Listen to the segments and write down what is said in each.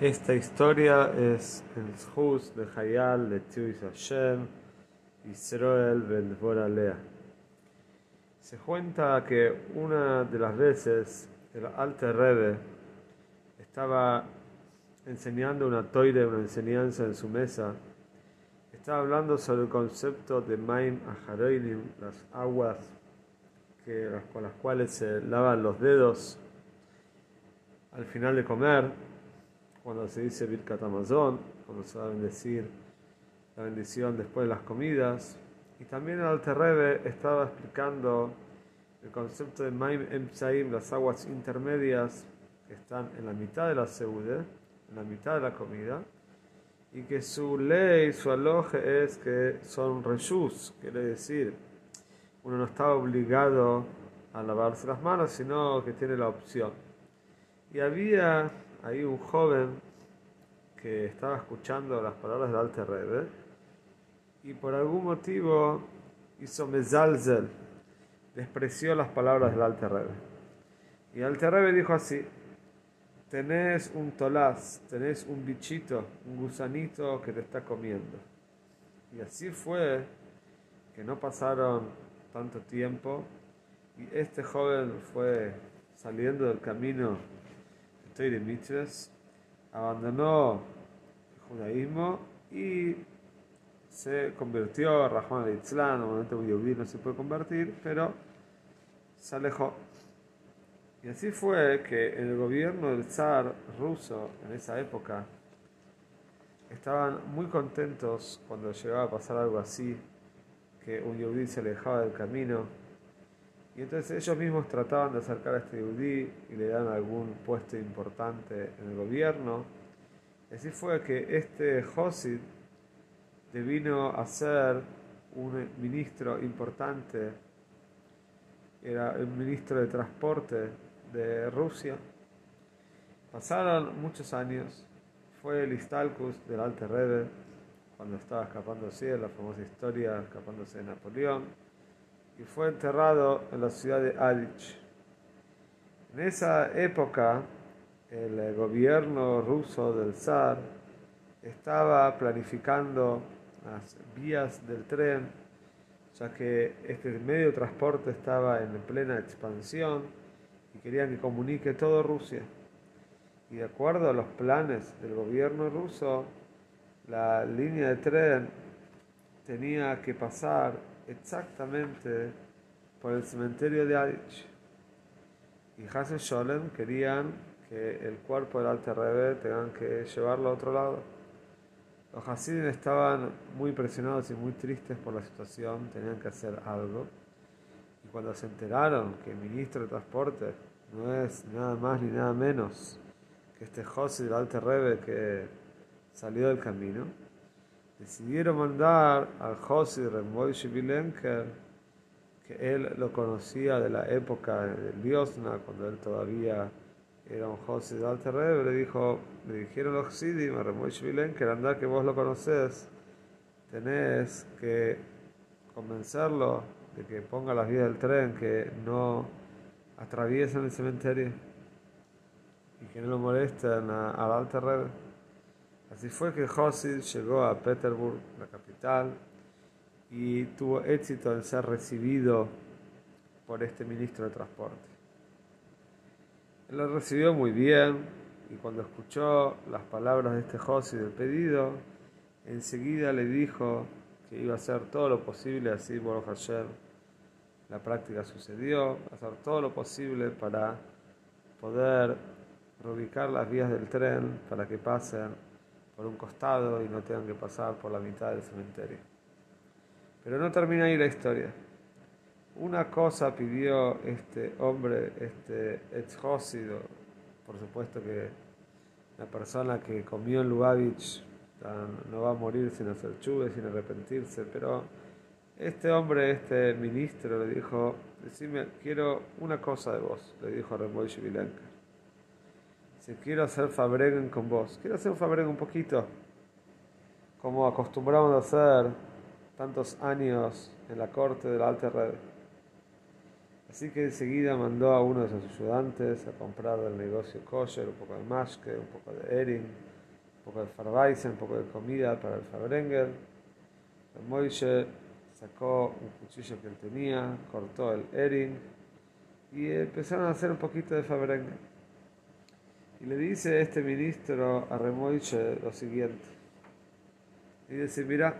Esta historia es el Shus de Hayal de Tzius Hashem, Israel Ben Lea. Se cuenta que una de las veces el Alter Rebbe estaba enseñando una toire, una enseñanza en su mesa. Estaba hablando sobre el concepto de Maim Aharoinim, las aguas que, con las cuales se lavan los dedos al final de comer cuando se dice Birkat Amazon, cuando se va a bendecir la bendición después de las comidas. Y también el Alter estaba explicando el concepto de Maim Emsaim, las aguas intermedias que están en la mitad de la seude, en la mitad de la comida, y que su ley, su aloje es que son reshus, quiere decir, uno no está obligado a lavarse las manos, sino que tiene la opción. Y había ahí un joven que estaba escuchando las palabras del Alter Rebbe y por algún motivo hizo mezalzel, despreció las palabras del Alter Rebbe. Y el Alter Rebbe dijo así, tenés un tolaz, tenés un bichito, un gusanito que te está comiendo. Y así fue que no pasaron tanto tiempo y este joven fue saliendo del camino Mitzvahs, abandonó el judaísmo y se convirtió a Rahman de Itzlán, momento un no se puede convertir, pero se alejó. Y así fue que en el gobierno del zar ruso en esa época estaban muy contentos cuando llegaba a pasar algo así, que un yudí se alejaba del camino y entonces ellos mismos trataban de acercar a este yudí y le dan algún puesto importante en el gobierno. así fue que este Josid devino a ser un ministro importante, era el ministro de transporte de Rusia. Pasaron muchos años, fue el Istalcus del Alte Rebbe, cuando estaba escapándose, la famosa historia escapándose de Napoleón y fue enterrado en la ciudad de Adich. En esa época, el gobierno ruso del zar estaba planificando las vías del tren, ya que este medio de transporte estaba en plena expansión y querían que comunique todo Rusia. Y de acuerdo a los planes del gobierno ruso, la línea de tren tenía que pasar exactamente por el cementerio de Adich. Y Hasen Sholem querían que el cuerpo del Alter Rebbe tengan que llevarlo a otro lado. Los Hasidim estaban muy presionados y muy tristes por la situación, tenían que hacer algo. Y cuando se enteraron que el ministro de Transporte no es nada más ni nada menos que este José del Alter Rebbe que salió del camino, decidieron mandar al José Remoishe Bilenker, que él lo conocía de la época del Biosna, cuando él todavía era un José de Alter Rebbe, le dijo, le dijeron los Sidim a Remoishe Bilenker, anda que vos lo conocés, tenés que convencerlo de que ponga las vías del tren, que no atraviesen el cementerio y que no lo molesten al Alter Rebbe. Así fue que Josid llegó a Petersburg, la capital, y tuvo éxito en ser recibido por este ministro de transporte. Él lo recibió muy bien y cuando escuchó las palabras de este Josid del pedido, enseguida le dijo que iba a hacer todo lo posible, así por Hashem, la práctica sucedió, hacer todo lo posible para poder reubicar las vías del tren para que pasen por un costado y no tengan que pasar por la mitad del cementerio. Pero no termina ahí la historia. Una cosa pidió este hombre, este ex por supuesto que la persona que comió en Lubavitch no va a morir sin hacer chuve, sin arrepentirse, pero este hombre, este ministro, le dijo, decime, quiero una cosa de vos, le dijo a Vilenka. Quiero hacer fabreguen con vos, quiero hacer un un poquito, como acostumbramos a hacer tantos años en la corte de la Alta Red. Así que enseguida mandó a uno de sus ayudantes a comprar del negocio kosher, un poco de mashke, un poco de ering, un poco de farbaisen, un poco de comida para el fabrenger. El Moishe sacó un cuchillo que él tenía, cortó el ering y empezaron a hacer un poquito de fabrenger. Y le dice este ministro a Remoiche lo siguiente. Y dice, mira,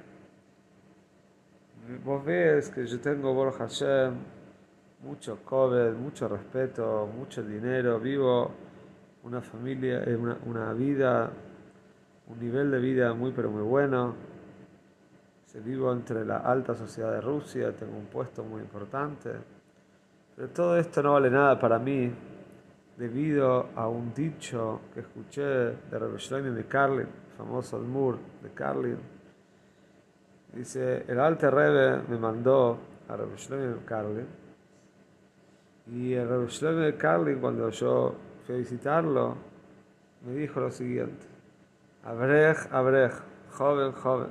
vos ves que yo tengo Borja Hashem, mucho COVID, mucho respeto, mucho dinero, vivo una familia, eh, una, una vida, un nivel de vida muy pero muy bueno. Se vivo entre la alta sociedad de Rusia, tengo un puesto muy importante. Pero todo esto no vale nada para mí debido a un dicho que escuché de Rebbe de Carlin, famoso Almur de Carlin. Dice, el Alte Rebbe me mandó a Rebbe de Carlin y el Rebbe de Carlin cuando yo fui a visitarlo me dijo lo siguiente, Abrej, Abrej, joven, joven,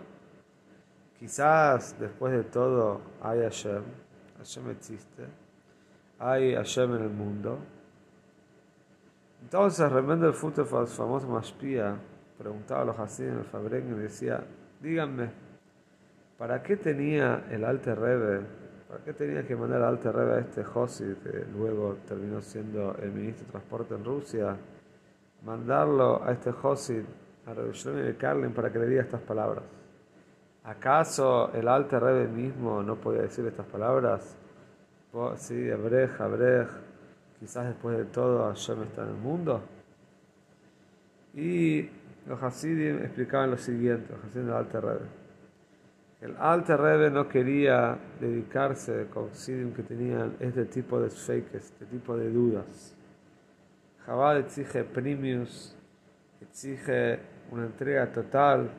Quizás después de todo hay Hashem, Hashem existe, hay Hashem en el mundo. Entonces Remendel Futterfeld, famoso Mashpia, preguntaba a los Hasidim el Fabren y decía, díganme, ¿para qué tenía el Alte Rebbe, para qué tenía que mandar al Alte Rebbe a este Josi, que luego terminó siendo el ministro de Transporte en Rusia, mandarlo a este Josi, a Rebbe de Karlin, para que le diga estas palabras? ¿Acaso el Alte Rebbe mismo no podía decir estas palabras? Sí, Abrej, Abrej, quizás después de todo Hashem está en el mundo. Y los Hasidim explicaban lo siguiente, los Hasidim del Alte Rebbe. El Alte Rebbe no quería dedicarse con Hasidim que tenían este tipo de fakes, este tipo de dudas. Jabal exige premios, exige una entrega total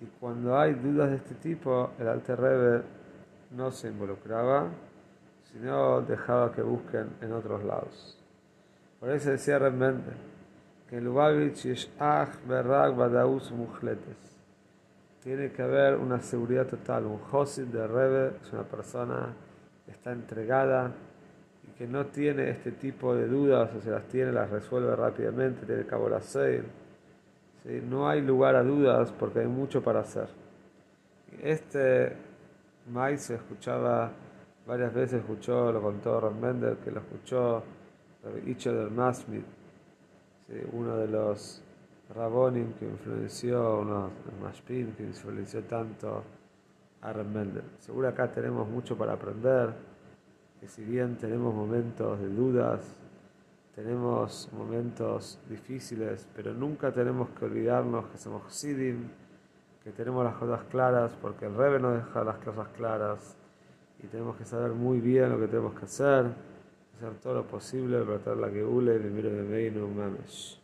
y cuando hay dudas de este tipo, el Alter Rebbe no se involucraba, sino dejaba que busquen en otros lados. Por eso decía realmente que en Lubavitch es Ach Berrag Badaus Mujletes. Tiene que haber una seguridad total. Un Josid de Rebbe es una persona que está entregada y que no tiene este tipo de dudas, o se las tiene, las resuelve rápidamente, tiene cabo la no hay lugar a dudas porque hay mucho para hacer. Este maíz se escuchaba varias veces, escuchó, lo contó Ron Mendel, que lo escuchó Icho Masmid, uno de los Rabonim que influenció, uno de los que influenció tanto a Ron Mendel. Seguro acá tenemos mucho para aprender, que si bien tenemos momentos de dudas, tenemos momentos difíciles, pero nunca tenemos que olvidarnos que somos Sidim, que tenemos las cosas claras, porque el Rebe nos deja las cosas claras y tenemos que saber muy bien lo que tenemos que hacer, hacer todo lo posible para tratar la que hule y vivir de Meinu Mamesh.